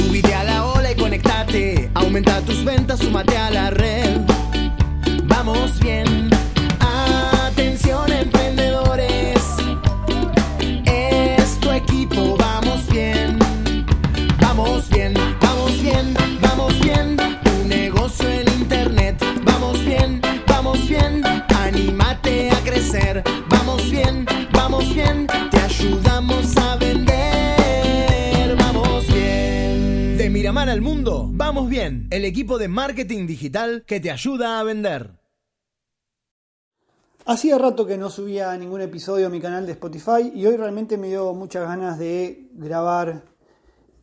Subite a la ola y conectate. Aumenta tus ventas, súmate a la red. Vamos bien. Atención, emprendedores. Es tu equipo, vamos bien. Vamos bien, vamos bien, vamos bien. Tu negocio en internet. Vamos bien, vamos bien. Anímate a crecer. Vamos bien, vamos bien. Miramar al mundo, vamos bien. El equipo de marketing digital que te ayuda a vender. Hacía rato que no subía ningún episodio a mi canal de Spotify y hoy realmente me dio muchas ganas de grabar,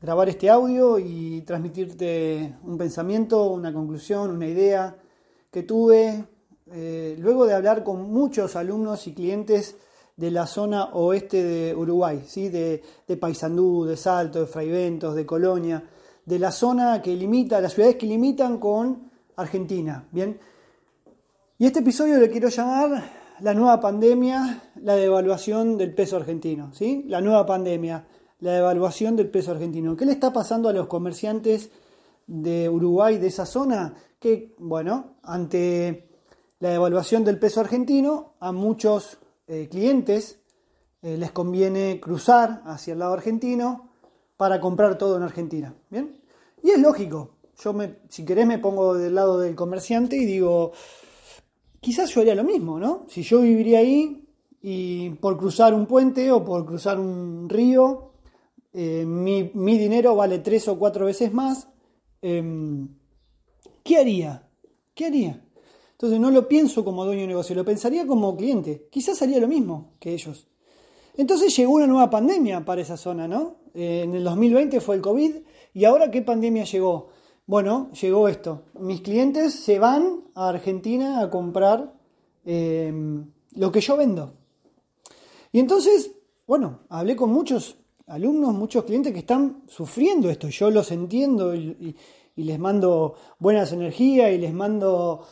grabar este audio y transmitirte un pensamiento, una conclusión, una idea que tuve eh, luego de hablar con muchos alumnos y clientes de la zona oeste de Uruguay, ¿sí? de, de Paysandú, de Salto, de Fraiventos, de Colonia, de la zona que limita, las ciudades que limitan con Argentina. Bien, y este episodio le quiero llamar la nueva pandemia, la devaluación del peso argentino, ¿sí? La nueva pandemia, la devaluación del peso argentino. ¿Qué le está pasando a los comerciantes de Uruguay, de esa zona? Que, bueno, ante la devaluación del peso argentino, a muchos eh, clientes eh, les conviene cruzar hacia el lado argentino para comprar todo en Argentina, ¿bien? Y es lógico. Yo, me, si querés, me pongo del lado del comerciante y digo, quizás yo haría lo mismo, ¿no? Si yo viviría ahí y por cruzar un puente o por cruzar un río, eh, mi, dinero vale tres o cuatro veces más, eh, ¿qué haría? ¿Qué haría? Entonces no lo pienso como dueño de negocio, lo pensaría como cliente. Quizás haría lo mismo que ellos. Entonces llegó una nueva pandemia para esa zona, ¿no? Eh, en el 2020 fue el COVID y ahora ¿qué pandemia llegó? Bueno, llegó esto. Mis clientes se van a Argentina a comprar eh, lo que yo vendo. Y entonces, bueno, hablé con muchos alumnos, muchos clientes que están sufriendo esto. Yo los entiendo y, y les mando buenas energías y les mando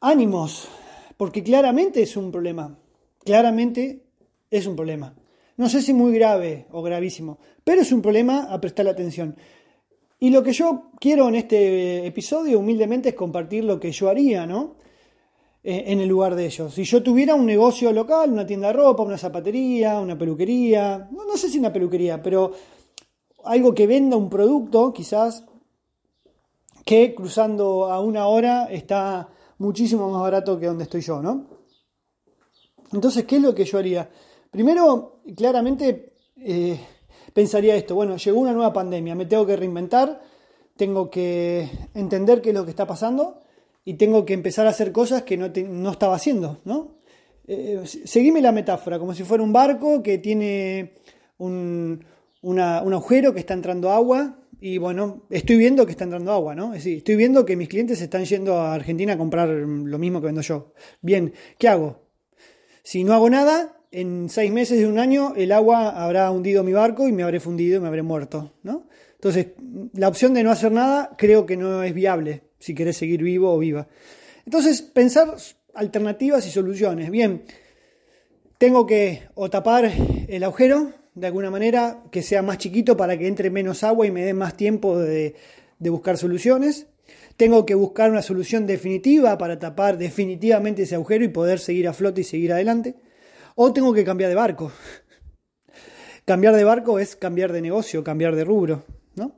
ánimos, porque claramente es un problema. Claramente es un problema. No sé si muy grave o gravísimo, pero es un problema a prestar atención. Y lo que yo quiero en este episodio humildemente es compartir lo que yo haría, ¿no? Eh, en el lugar de ellos. Si yo tuviera un negocio local, una tienda de ropa, una zapatería, una peluquería, no, no sé si una peluquería, pero algo que venda un producto, quizás, que cruzando a una hora está muchísimo más barato que donde estoy yo, ¿no? Entonces, ¿qué es lo que yo haría? Primero, claramente, eh, pensaría esto, bueno, llegó una nueva pandemia, me tengo que reinventar, tengo que entender qué es lo que está pasando y tengo que empezar a hacer cosas que no, estaba haciendo, ¿no? Eh, seguime la metáfora, como si fuera un barco que tiene un, un agujero que está entrando agua y bueno, estoy viendo que está entrando agua, ¿no? Es decir, estoy viendo que mis clientes están yendo a Argentina a comprar lo mismo que vendo yo. Bien, ¿qué hago? Si no hago nada, en seis meses de un año el agua habrá hundido mi barco y me habré fundido y me habré muerto, ¿no? Entonces, la opción de no hacer nada creo que no es viable si querés seguir vivo o viva. Entonces, pensar alternativas y soluciones. Bien, tengo que tapar el agujero de alguna manera que sea más chiquito para que entre menos agua y me dé más tiempo de buscar soluciones. Tengo que buscar una solución definitiva para tapar definitivamente ese agujero y poder seguir a flote y seguir adelante. O tengo que cambiar de barco. Cambiar de barco es cambiar de negocio, cambiar de rubro, ¿no?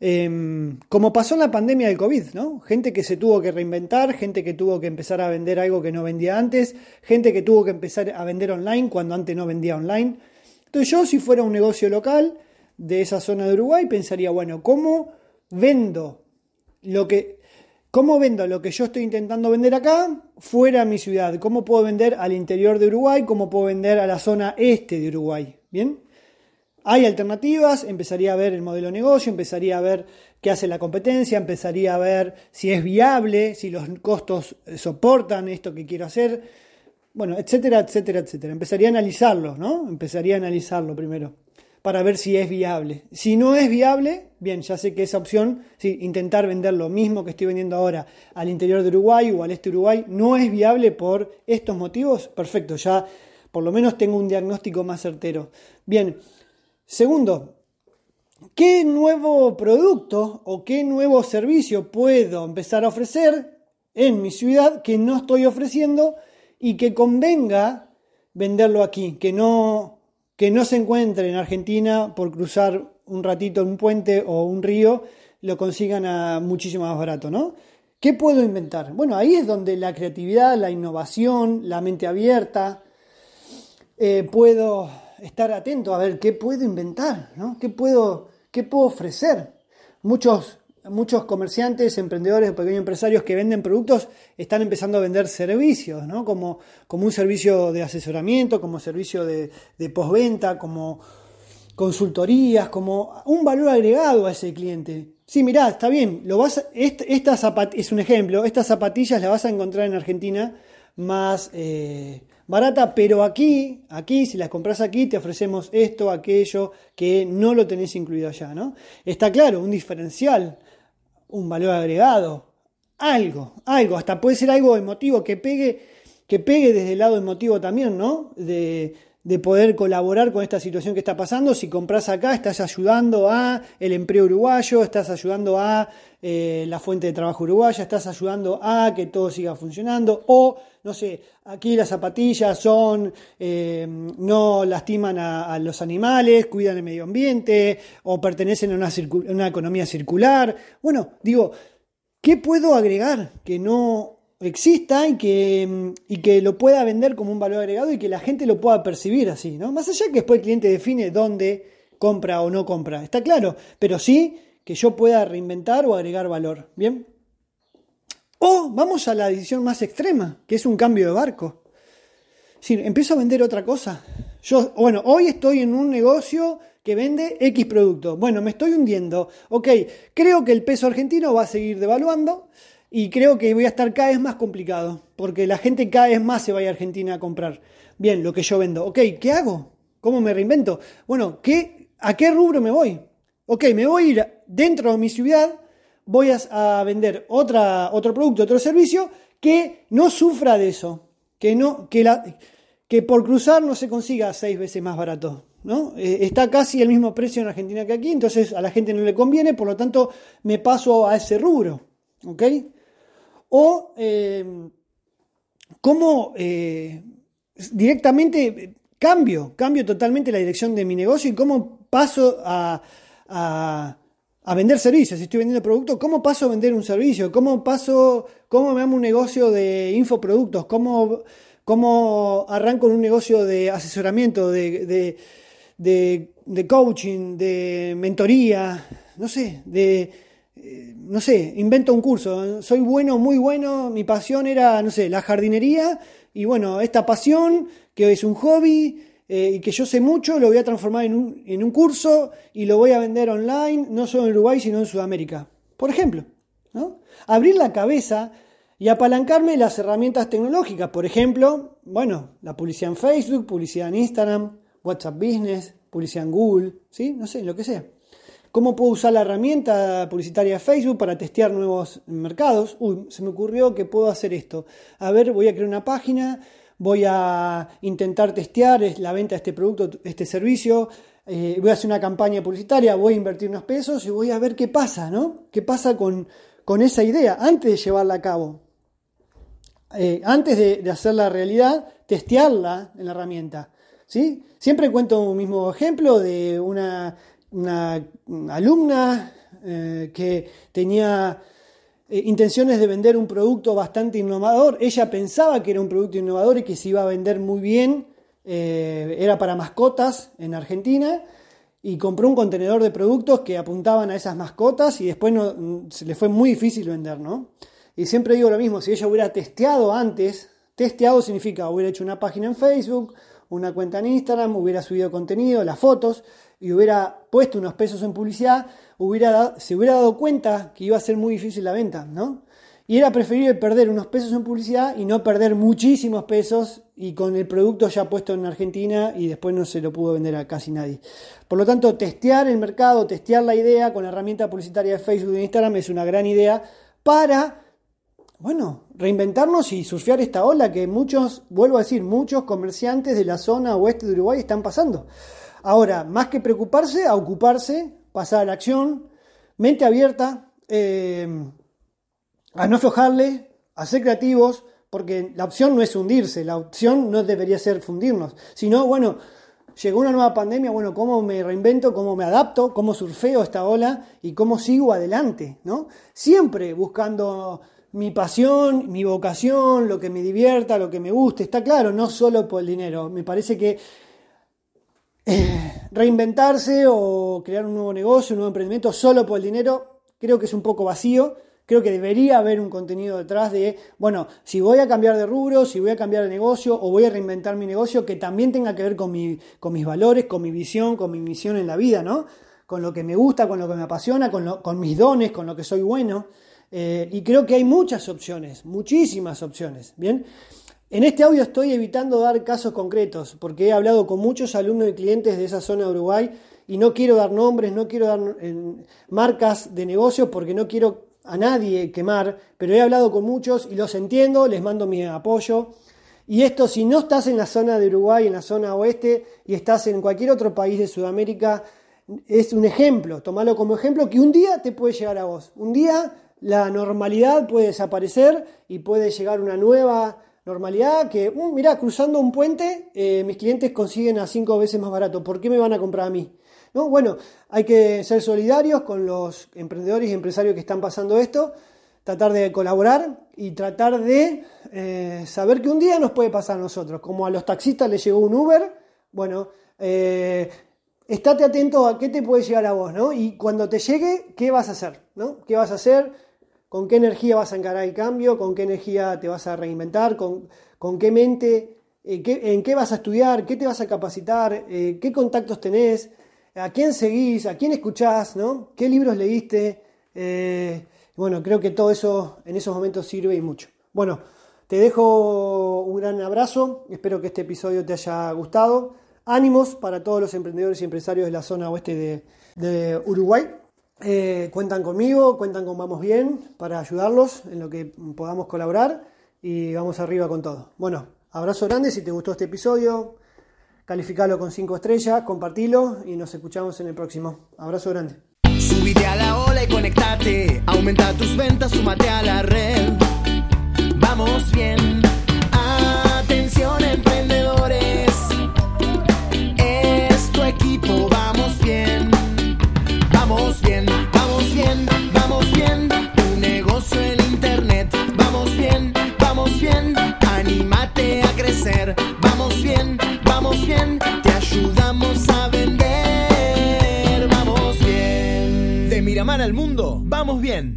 Eh, como pasó en la pandemia del COVID, ¿no? Gente que se tuvo que reinventar, gente que tuvo que empezar a vender algo que no vendía antes, gente que tuvo que empezar a vender online cuando antes no vendía online. Entonces yo si fuera un negocio local de esa zona de Uruguay pensaría, bueno, ¿cómo vendo lo que ¿Cómo vendo lo que yo estoy intentando vender acá fuera de mi ciudad? ¿Cómo puedo vender al interior de Uruguay? ¿Cómo puedo vender a la zona este de Uruguay? ¿Bien? Hay alternativas, empezaría a ver el modelo de negocio, empezaría a ver qué hace la competencia, empezaría a ver si es viable, si los costos soportan esto que quiero hacer, bueno, etcétera, etcétera, etcétera. Empezaría a analizarlo, ¿no? Empezaría a analizarlo primero para ver si es viable. Si no es viable, bien, ya sé que esa opción, sí, intentar vender lo mismo que estoy vendiendo ahora al interior de Uruguay o al este de Uruguay, no es viable por estos motivos, perfecto, ya por lo menos tengo un diagnóstico más certero. Bien, segundo, ¿qué nuevo producto o qué nuevo servicio puedo empezar a ofrecer en mi ciudad que no estoy ofreciendo y que convenga venderlo aquí, que no, que no se encuentre en Argentina por cruzar un ratito un puente o un río, lo consigan a muchísimo más barato, ¿no? ¿Qué puedo inventar? Bueno, ahí es donde la creatividad, la innovación, la mente abierta, eh, puedo estar atento a ver qué puedo inventar, ¿no? ¿Qué puedo, qué puedo ofrecer? Muchos, muchos comerciantes, emprendedores, pequeños empresarios que venden productos están empezando a vender servicios, ¿no? Como, como un servicio de asesoramiento, como servicio de, postventa, como consultorías, como un valor agregado a ese cliente. Sí, mirá, está bien, lo vas, esta, es un ejemplo, estas zapatillas las vas a encontrar en Argentina más eh, barata, pero aquí, aquí, si las compras aquí, te ofrecemos esto, aquello, que no lo tenés incluido allá, ¿no? Está claro, un diferencial, un valor agregado, algo, algo, hasta puede ser algo emotivo que pegue, que pegue desde el lado emotivo también, ¿no? De, de poder colaborar con esta situación que está pasando. Si compras acá, estás ayudando a el empleo uruguayo, estás ayudando a eh, la fuente de trabajo uruguaya, estás ayudando a que todo siga funcionando. O, no sé, aquí las zapatillas son, eh, no lastiman a, los animales, cuidan el medio ambiente, o pertenecen a una, una economía circular. Bueno, digo, ¿qué puedo agregar que no exista y que, y que lo pueda vender como un valor agregado y que la gente lo pueda percibir así, ¿no? Más allá que después el cliente define dónde compra o no compra, está claro, pero sí que yo pueda reinventar o agregar valor, ¿bien? O vamos a la decisión más extrema, que es un cambio de barco. Si empiezo a vender otra cosa. Yo, bueno, hoy estoy en un negocio que vende X producto. Bueno, me estoy hundiendo. Ok, creo que el peso argentino va a seguir devaluando y creo que voy a estar cada vez más complicado, porque la gente cada vez más se va a Argentina a comprar. Bien, lo que yo vendo. Ok, ¿qué hago? ¿Cómo me reinvento? Bueno, ¿qué, ¿a qué rubro me voy? Ok, me voy a ir dentro de mi ciudad, voy a, vender otra, otro producto, otro servicio que no sufra de eso, que, no, que, la, que por cruzar no se consiga seis veces más barato. ¿no? Eh, está casi el mismo precio en Argentina que aquí, entonces a la gente no le conviene, por lo tanto me paso a ese rubro. ¿ok? O eh, cómo eh, directamente cambio, cambio totalmente la dirección de mi negocio y cómo paso a, vender servicios. Si estoy vendiendo productos, ¿cómo paso a vender un servicio? ¿Cómo paso, cómo me hago un negocio de infoproductos? ¿Cómo, cómo arranco un negocio de asesoramiento, de, de coaching, de mentoría? No sé, de no sé, invento un curso, soy bueno, muy bueno, mi pasión era, no sé, la jardinería, y bueno, esta pasión, que es un hobby, eh, y que yo sé mucho, lo voy a transformar en un, en un curso y lo voy a vender online, no solo en Uruguay, sino en Sudamérica. Por ejemplo, ¿no? Abrir la cabeza y apalancarme las herramientas tecnológicas, por ejemplo, bueno, la publicidad en Facebook, publicidad en Instagram, WhatsApp Business, publicidad en Google, ¿sí? No sé, lo que sea. ¿Cómo puedo usar la herramienta publicitaria de Facebook para testear nuevos mercados? Uy, se me ocurrió que puedo hacer esto. A ver, voy a crear una página, voy a intentar testear la venta de este producto, este servicio, eh, voy a hacer una campaña publicitaria, voy a invertir unos pesos y voy a ver qué pasa, ¿no? ¿Qué pasa con, con esa idea antes de llevarla a cabo? Eh, antes de, de hacerla realidad, testearla en la herramienta. ¿sí? Siempre cuento un mismo ejemplo de una una, alumna eh, que tenía eh, intenciones de vender un producto bastante innovador. Ella pensaba que era un producto innovador y que se iba a vender muy bien. Eh, era para mascotas en Argentina y compró un contenedor de productos que apuntaban a esas mascotas y después no, se le fue muy difícil vender, ¿no? Y siempre digo lo mismo, si ella hubiera testeado antes, testeado significa hubiera hecho una página en Facebook, una cuenta en Instagram, hubiera subido contenido, las fotos, y hubiera puesto unos pesos en publicidad, hubiera, se hubiera dado cuenta que iba a ser muy difícil la venta, ¿no? Y era preferible perder unos pesos en publicidad y no perder muchísimos pesos y con el producto ya puesto en Argentina y después no se lo pudo vender a casi nadie. Por lo tanto, testear el mercado, testear la idea con la herramienta publicitaria de Facebook e Instagram es una gran idea para, bueno, reinventarnos y surfear esta ola que muchos, vuelvo a decir, muchos comerciantes de la zona oeste de Uruguay están pasando. Ahora, más que preocuparse, a ocuparse pasar a la acción, mente abierta, eh, a no aflojarle, a ser creativos, porque la opción no es hundirse, la opción no debería ser fundirnos, sino, bueno, llegó una nueva pandemia, bueno, ¿cómo me reinvento, cómo me adapto, cómo surfeo esta ola y cómo sigo adelante, ¿no? Siempre buscando mi pasión, mi vocación, lo que me divierta, lo que me guste, está claro, no solo por el dinero, me parece que eh, reinventarse o crear un nuevo negocio, un nuevo emprendimiento solo por el dinero, creo que es un poco vacío. Creo que debería haber un contenido detrás de, bueno, si voy a cambiar de rubro, si voy a cambiar de negocio o voy a reinventar mi negocio, que también tenga que ver con, mi, con mis valores, con mi visión, con mi misión en la vida, ¿no? Con lo que me gusta, con lo que me apasiona, con, con mis dones, con lo que soy bueno. Eh, y creo que hay muchas opciones, muchísimas opciones, ¿bien? En este audio estoy evitando dar casos concretos, porque he hablado con muchos alumnos y clientes de esa zona de Uruguay y no quiero dar nombres, no quiero dar marcas de negocio porque no quiero a nadie quemar, pero he hablado con muchos y los entiendo, les mando mi apoyo. Y esto, si no estás en la zona de Uruguay, en la zona oeste, y estás en cualquier otro país de Sudamérica, es un ejemplo, tomalo como ejemplo que un día te puede llegar a vos. Un día la normalidad puede desaparecer y puede llegar una nueva normalidad que, uh, mira, cruzando un puente, eh, mis clientes consiguen a cinco veces más barato. ¿Por qué me van a comprar a mí? ¿No? Bueno, hay que ser solidarios con los emprendedores y empresarios que están pasando esto, tratar de colaborar y tratar de eh, saber que un día nos puede pasar a nosotros. Como a los taxistas les llegó un Uber, bueno, eh, estate atento a qué te puede llegar a vos, ¿no? Y cuando te llegue, ¿qué vas a hacer? ¿no? ¿Qué vas a hacer? Con qué energía vas a encarar el cambio, con qué energía te vas a reinventar, con, con qué mente, eh, en qué vas a estudiar, qué te vas a capacitar, eh, qué contactos tenés, a quién seguís, a quién escuchás, ¿no? qué libros leíste. Eh, bueno, creo que todo eso en esos momentos sirve y mucho. Bueno, te dejo un gran abrazo, espero que este episodio te haya gustado. Ánimos para todos los emprendedores y empresarios de la zona oeste de, de Uruguay. Eh, cuentan conmigo, cuentan con Vamos Bien para ayudarlos en lo que podamos colaborar y vamos arriba con todo. Bueno, abrazo grande, si te gustó este episodio, calificalo con 5 estrellas, compartilo y nos escuchamos en el próximo. Abrazo grande. Subite a la ola y conectate, aumenta tus ventas, a la red. Vamos bien,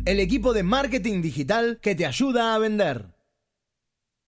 El equipo de marketing digital que te ayuda a vender.